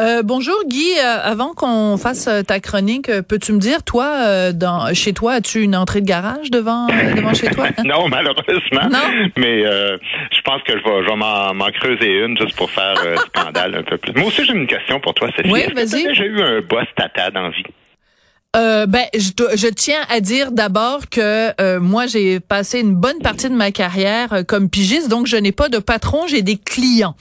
Euh, bonjour Guy, Euh, avant qu'on fasse euh, ta chronique, peux-tu me dire, toi, dans, chez toi, as-tu une entrée de garage devant, devant chez toi? non, malheureusement. Non? Mais je pense que je vais, je vais m'en, creuser une juste pour faire scandale un peu plus. Moi aussi, j'ai une question pour toi, Sophie. Oui, vas-y. déjà eu un boss tata dans vie? Euh, ben, je, tiens à dire d'abord que euh, moi, j'ai passé une bonne partie de ma carrière euh, comme pigiste, donc je n'ai pas de patron, j'ai des clients.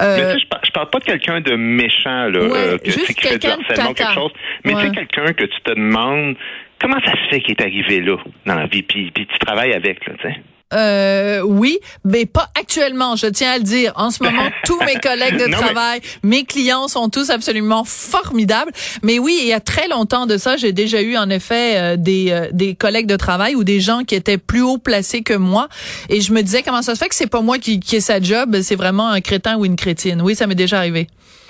Mais je parle pas de quelqu'un de méchant, là, Ouais, euh, que, juste tu sais, qui fait du harcèlement, quelque chose. Mais tu Ouais. sais, quelqu'un que tu te demandes comment ça se fait qu'il est arrivé là dans la vie, puis, puis tu travailles avec, là, tu sais? Euh, oui, mais pas actuellement, je tiens à le dire. En ce moment, tous mes collègues de Non, mais- travail, mes clients sont tous absolument formidables. Mais oui, il y a très longtemps de ça, j'ai déjà eu en effet euh, des, euh, des collègues de travail ou des gens qui étaient plus haut placés que moi. Et je me disais, comment ça se fait que c'est pas moi qui, qui ai sa job, c'est vraiment un crétin ou une crétine. Oui, ça m'est déjà arrivé.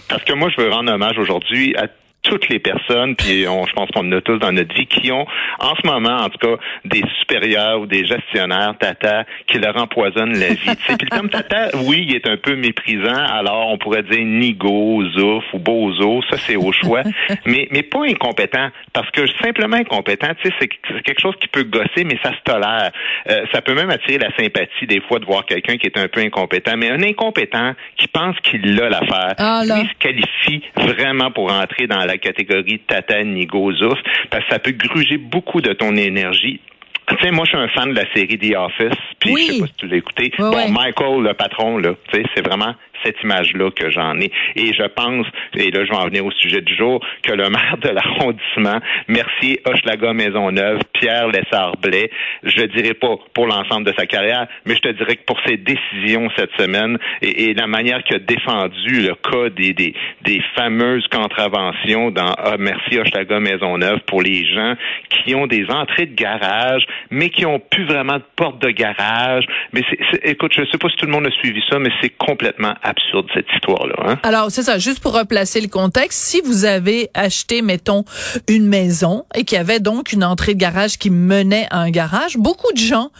Parce que moi, je veux rendre hommage aujourd'hui à toutes les personnes, puis on, je pense qu'on en a tous dans notre vie, qui ont en ce moment, en tout cas, des supérieurs ou des gestionnaires, tata, qui leur empoisonnent la vie. Tu sais, Puis le terme tata, oui, il est un peu méprisant, alors on pourrait dire nigo, zouf ou bozo, ça c'est au choix, mais, mais pas incompétent, parce que simplement incompétent, tu sais, c'est quelque chose qui peut gosser, mais ça se tolère. Euh, ça peut même attirer la sympathie des fois de voir quelqu'un qui est un peu incompétent, mais un incompétent qui pense qu'il a l'affaire, Ah, là. lui, se qualifie vraiment pour entrer dans la catégorie tata nigo zouf parce que ça peut gruger beaucoup de ton énergie. Tu sais, moi, je suis un fan de la série The Office, puis Oui. je sais pas si tu l'as écouté. Bon. Michael, le patron, là, tu sais, c'est vraiment cette image-là que j'en ai. Et je pense, et là, je vais en venir au sujet du jour, que le maire de l'arrondissement, Mercier, Hochelaga, Maisonneuve, Pierre Lessard-Blais, je dirais pas pour l'ensemble de sa carrière, mais je te dirais que pour ses décisions cette semaine et, la manière qu'il a défendu le cas des, des, des fameuses contraventions dans ah, Mercier, Hochelaga, Maisonneuve pour les gens qui ont des entrées de garage, mais qui ont plus vraiment de porte de garage. Mais écoute, je sais pas si tout le monde a suivi ça, mais c'est complètement absurde cette histoire-là. Hein? Alors, c'est ça, juste pour replacer le contexte, si vous avez acheté, mettons, une maison et qu'il y avait donc une entrée de garage qui menait à un garage, beaucoup de gens,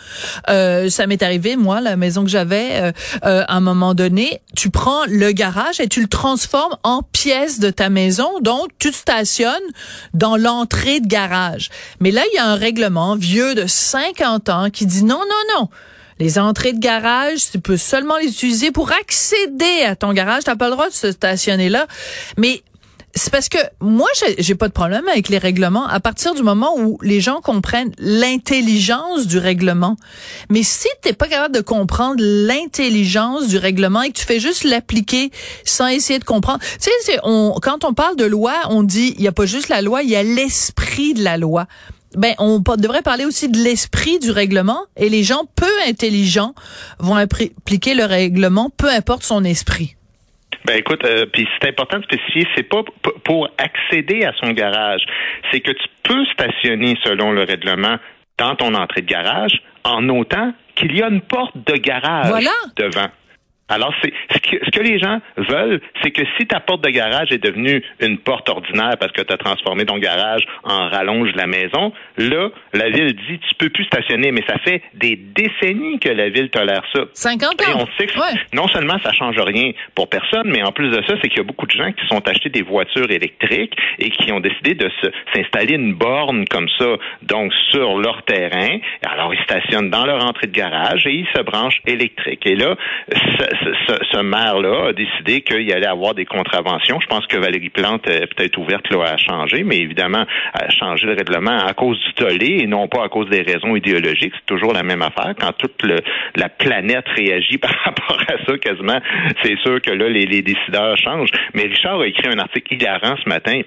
euh, ça m'est arrivé, moi, la maison que j'avais, euh, euh, à un moment donné, tu prends le garage et tu le transformes en pièce de ta maison, donc tu te stationnes dans l'entrée de garage. Mais là, il y a un règlement vieux de 50 ans qui dit non, non, non. Les entrées de garage, tu peux seulement les utiliser pour accéder à ton garage. T'as pas le droit de se stationner là. Mais c'est parce que moi, j'ai- pas de problème avec les règlements à partir du moment où les gens comprennent l'intelligence du règlement. Mais si t'es pas capable de comprendre l'intelligence du règlement et que tu fais juste l'appliquer sans essayer de comprendre, tu sais, on, quand on parle de loi, on dit il y a pas juste la loi, il y a l'esprit de la loi. Ben, on devrait parler aussi de l'esprit du règlement et les gens peu intelligents vont appliquer le règlement, peu importe son esprit. Ben écoute, euh, puis c'est important de spécifier, c'est pas pour accéder à son garage, c'est que tu peux stationner selon le règlement dans ton entrée de garage en autant qu'il y a une porte de garage Voilà. devant. Alors, c'est ce que, ce que les gens veulent, c'est que si ta porte de garage est devenue une porte ordinaire parce que tu as transformé ton garage en rallonge de la maison, là, la ville dit tu peux plus stationner, mais ça fait des décennies que la ville tolère ça. 50 Et ans. on sait que Ouais. non seulement ça change rien pour personne, mais en plus de ça, c'est qu'il y a beaucoup de gens qui sont achetés des voitures électriques et qui ont décidé de s'installer une borne comme ça, donc sur leur terrain. Alors ils stationnent dans leur entrée de garage et ils se branchent électrique. Et là, ce, ce- ce- maire-là a décidé qu'il allait avoir des contraventions. Je pense que Valérie Plante est peut-être ouverte là, à changer, mais évidemment à changer le règlement à cause du tollé et non pas à cause des raisons idéologiques. C'est toujours la même affaire. Quand toute le- la planète réagit par rapport à ça, quasiment, c'est sûr que là, les, les décideurs changent. Mais Richard a écrit un article hilarant ce matin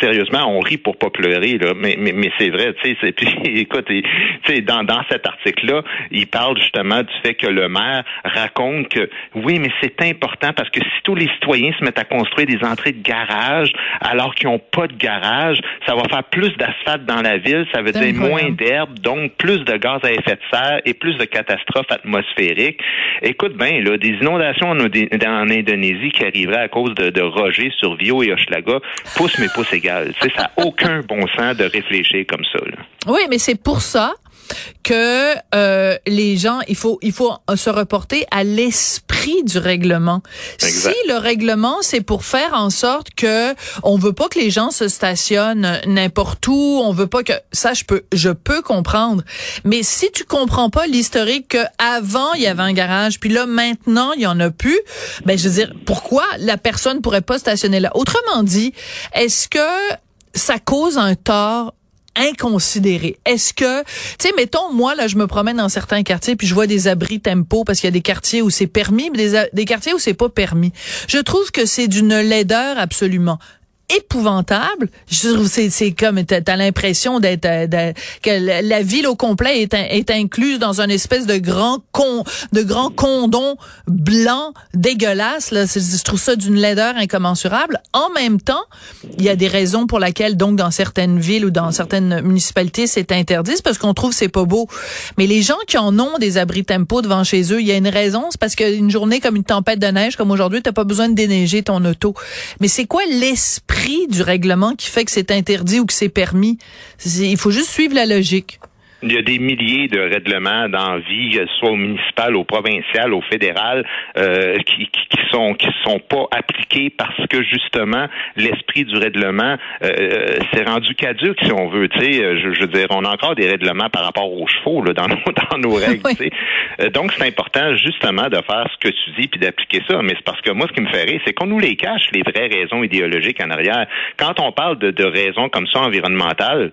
sérieusement, on rit pour pas pleurer, là, mais, mais, mais c'est vrai, tu sais, puis écoute, tu dans, dans cet article-là, il parle justement du fait que le maire raconte que oui, mais c'est important parce que si tous les citoyens se mettent à construire des entrées de garage alors qu'ils n'ont pas de garage, ça va faire plus d'asphalte dans la ville, ça veut dire moins d'herbe, donc plus de gaz à effet de serre et plus de catastrophes atmosphériques. Écoute bien, là, des inondations en, en Indonésie qui arriveraient à cause de, de Roger sur Vio et Hochelaga poussent mes pouces égal. ça n'a aucun bon sens de réfléchir comme ça. Oui, mais c'est pour ça que euh, les gens, il faut, il faut se reporter à l'esprit du règlement. Si le règlement, c'est pour faire en sorte que on veut pas que les gens se stationnent n'importe où, on veut pas que ça, je peux, je peux comprendre. Mais si tu comprends pas l'historique que avant il y avait un garage, puis là maintenant il y en a plus, ben je veux dire, pourquoi la personne pourrait pas stationner là? Autrement dit, est-ce que ça cause un tort inconsidéré. Est-ce que, tu sais, mettons, moi, là, je me promène dans certains quartiers, puis je vois des abris tempo, parce qu'il y a des quartiers où c'est permis, mais des, des quartiers où c'est pas permis. Je trouve que c'est d'une laideur absolument épouvantable. C'est comme t'as as, l'impression d'être euh, que la ville au complet est est incluse dans un espèce de grand con de grand condom blanc dégueulasse là. Je trouve ça d'une laideur incommensurable. En même temps, il y a des raisons pour lesquelles donc dans certaines villes ou dans certaines municipalités c'est interdit, parce qu'on trouve c'est pas beau. Mais les gens qui en ont des abris tempo devant chez eux, il y a une raison, c'est parce qu'une journée comme une tempête de neige comme aujourd'hui, t'as pas besoin de déneiger ton auto. Mais c'est quoi l'esprit du règlement qui fait que c'est interdit ou que c'est permis. Il faut juste suivre la logique. Il y a des milliers de règlements dans vie, soit au municipal, au provincial, au fédéral, euh, qui, qui, sont qui sont pas appliqués parce que justement l'esprit du règlement euh, s'est rendu caduque, si on veut. Tu sais, je, je, veux dire, on a encore des règlements par rapport aux chevaux là, dans nos dans nos règles. Euh, donc c'est important justement de faire ce que tu dis puis d'appliquer ça. Mais c'est parce que moi, ce qui me fait rire, c'est qu'on nous les cache les vraies raisons idéologiques en arrière. Quand on parle de, de raisons comme ça environnementales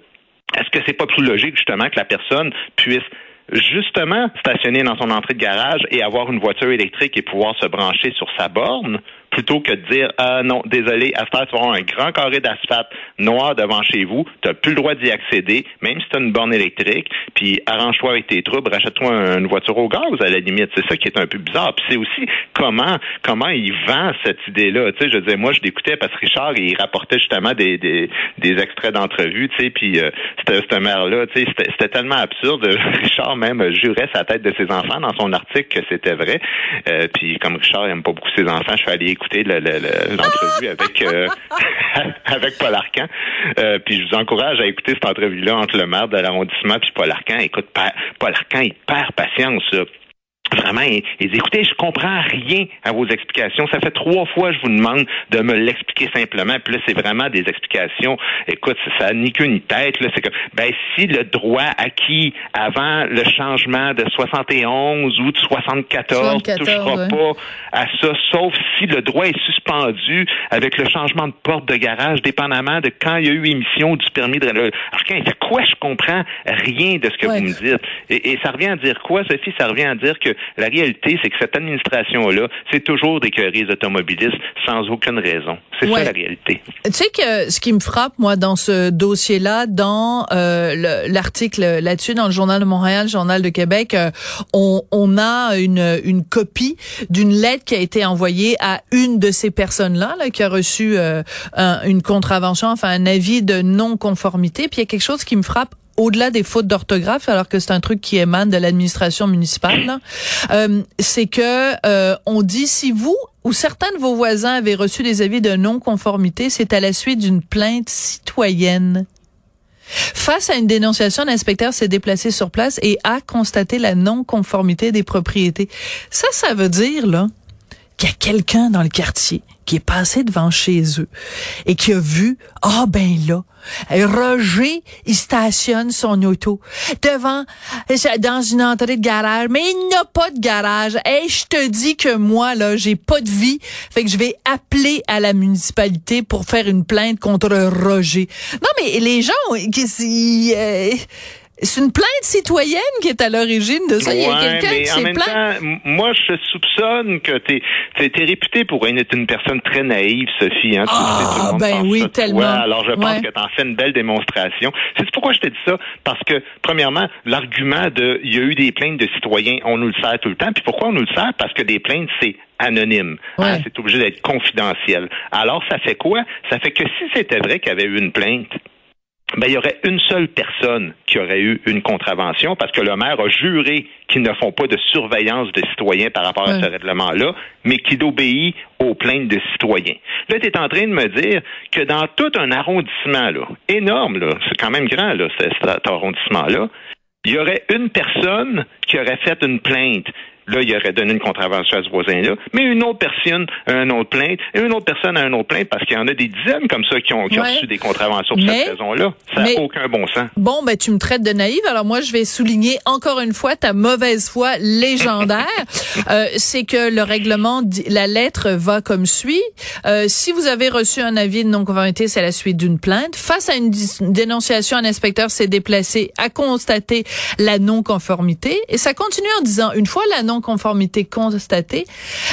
est-ce que c'est pas plus logique justement que la personne puisse justement stationner dans son entrée de garage et avoir une voiture électrique et pouvoir se brancher sur sa borne? Plutôt que de dire ah non, désolé, à tu vas avoir un grand carré d'asphalte noir devant chez vous, tu n'as plus le droit d'y accéder, même si tu as une borne électrique, puis arrange-toi avec tes troubles, rachète-toi une voiture au gaz à la limite. C'est ça qui est un peu bizarre. Puis c'est aussi comment comment il vend cette idée-là. Tu sais, je disais, moi, je l'écoutais parce que Richard, il rapportait justement des, des, des extraits d'entrevues, tu sais, puis euh, c'était maire-là, tu sais, c'était tellement absurde. Richard même jurait sa tête de ses enfants dans son article que c'était vrai. Euh, puis comme Richard n'aime pas beaucoup ses enfants, je suis allé écouter l'entrevue avec euh, avec Paul Arcan. Euh, puis je vous encourage à écouter cette entrevue-là entre le maire de l'arrondissement puis Paul Arcan. Écoute, Paul Arcan, il perd patience. Vraiment, ils, écoutez, je comprends rien à vos explications. Ça fait trois fois que je vous demande de me l'expliquer simplement. Puis là, c'est vraiment des explications. Écoute, ça n'a ni queue ni tête. Là, c'est que, ben, si le droit acquis avant le changement de 71 ou de 74 ne touchera pas à ça, sauf si le droit est suspendu avec le changement de porte de garage, dépendamment de quand il y a eu émission du permis de... Alors, quand il fait quoi? Je comprends rien de ce que vous me dites. Et, et ça revient à dire quoi, Sophie? Ça revient à dire que la réalité, c'est que cette administration-là, c'est toujours des querelles automobilistes sans aucune raison. C'est ça la réalité. Tu sais que ce qui me frappe, moi, dans ce dossier-là, dans euh, l'article là-dessus, dans le Journal de Montréal, le Journal de Québec, euh, on, on, a une, une copie d'une lettre qui a été envoyée à une de ces personnes-là, là, qui a reçu euh, une contravention, enfin un avis de non-conformité. Puis il y a quelque chose qui me frappe au-delà des fautes d'orthographe, alors que c'est un truc qui émane de l'administration municipale, euh, c'est que euh, on dit si vous ou certains de vos voisins avaient reçu des avis de non-conformité, c'est à la suite d'une plainte citoyenne. Face à une dénonciation, l'inspecteur s'est déplacé sur place et a constaté la non-conformité des propriétés. Ça, ça veut dire là qu'il y a quelqu'un dans le quartier qui est passé devant chez eux et qui a vu, ah ben là, Roger, il stationne son auto devant, dans une entrée de garage, mais il n'a pas de garage. Et je te dis que moi, là, j'ai pas de vie. Fait que je vais appeler à la municipalité pour faire une plainte contre Roger. Non, mais les gens, qui, euh, c'est une plainte citoyenne qui est à l'origine de ça. Il y a quelqu'un qui s'est plaint. Moi, je soupçonne que tu es, réputé pour être une personne très naïve, Sophie. Hein, ah, ben oui, tellement. alors, je pense que tu en fais une belle démonstration. C'est pourquoi je te dis ça? Parce que, premièrement, l'argument de il y a eu des plaintes de citoyens, on nous le sert tout le temps. Puis pourquoi on nous le sert? Parce que des plaintes, c'est anonyme. Hein, c'est obligé d'être confidentiel. Alors, ça fait quoi? Ça fait que si c'était vrai qu'il y avait eu une plainte, ben, il y aurait une seule personne qui aurait eu une contravention parce que le maire a juré qu'ils ne font pas de surveillance de citoyens par rapport à ce règlement-là, mais qu'il obéit aux plaintes de citoyens. Là, tu es en train de me dire que dans tout un arrondissement, là, énorme, là, c'est quand même grand, là, cet arrondissement-là, il y aurait une personne qui aurait fait une plainte là, il aurait donné une contravention à ce voisin-là, mais une autre personne a un autre plainte, et une autre personne a un autre plainte, parce qu'il y en a des dizaines comme ça qui ont, reçu des contraventions pour cette raison-là. Ça n'a aucun bon sens. Bon, ben, tu me traites de naïve, alors moi, je vais souligner encore une fois ta mauvaise foi légendaire. euh, c'est que le règlement, la lettre va comme suit. Euh, si vous avez reçu un avis de non-conformité, c'est la suite d'une plainte. Face à une dénonciation, un inspecteur s'est déplacé à constater la non-conformité. Et ça continue en disant, une fois la non conformité constatée,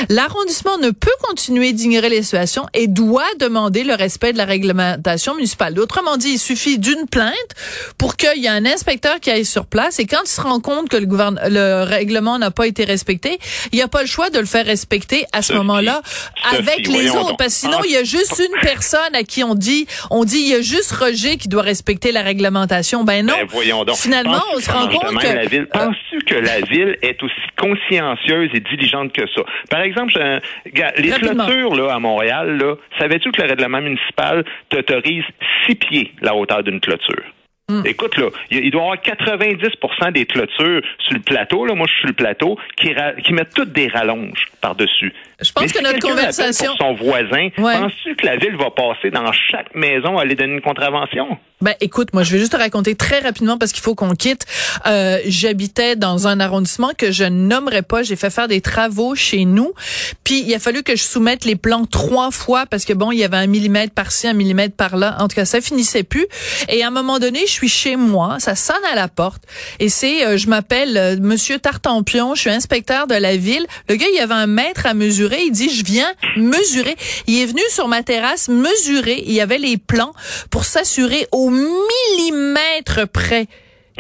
l'arrondissement ne peut continuer d'ignorer les situations et doit demander le respect de la réglementation municipale. Autrement dit, il suffit d'une plainte pour qu'il y ait un inspecteur qui aille sur place et quand il se rend compte que le, le règlement n'a pas été respecté, il n'y a pas le choix de le faire respecter à ce moment-là avec les autres. Parce que sinon, il y a juste une personne à qui on dit, on dit, il y a juste Roger qui doit respecter la réglementation. Ben non. Ben, Finalement, on se rend compte que... Penses-tu que la ville est aussi consciente consciencieuse et diligente que ça. Par exemple, les clôtures là, à Montréal, là, savais-tu que le règlement municipal t'autorise six pieds la hauteur d'une clôture? Hmm. Écoute, là, il doit y avoir 90% des clôtures sur le plateau, là, moi je suis sur le plateau, qui, qui mettent toutes des rallonges par-dessus. Je pense que notre conversation. Pour son voisin, penses-tu que la ville va passer dans chaque maison à aller donner une contravention? Ben, écoute, moi, je vais juste te raconter très rapidement parce qu'il faut qu'on quitte. Euh, J'habitais dans un arrondissement que je nommerai pas. J'ai fait faire des travaux chez nous. Puis, il a fallu que je soumette les plans trois fois parce que bon, il y avait un millimètre par-ci, un millimètre par-là. En tout cas, ça finissait plus. Et à un moment donné, je suis chez moi. Ça sonne à la porte. Et c'est, euh, je m'appelle euh, Monsieur Tartampion. Je suis inspecteur de la ville. Le gars, il y avait un mètre à mesurer. Il dit, je viens mesurer. Il est venu sur ma terrasse mesurer. Il y avait les plans pour s'assurer au millimètre près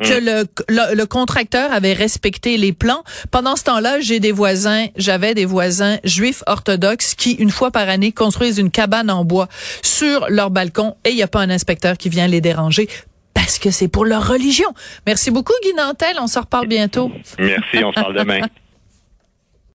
que mm. le, le, contracteur avait respecté les plans. Pendant ce temps-là, j'ai des voisins, j'avais des voisins juifs orthodoxes qui, une fois par année, construisent une cabane en bois sur leur balcon et il n'y a pas un inspecteur qui vient les déranger parce que c'est pour leur religion. Merci beaucoup, Guy Nantel. On se reparle bientôt. Merci, on se parle demain.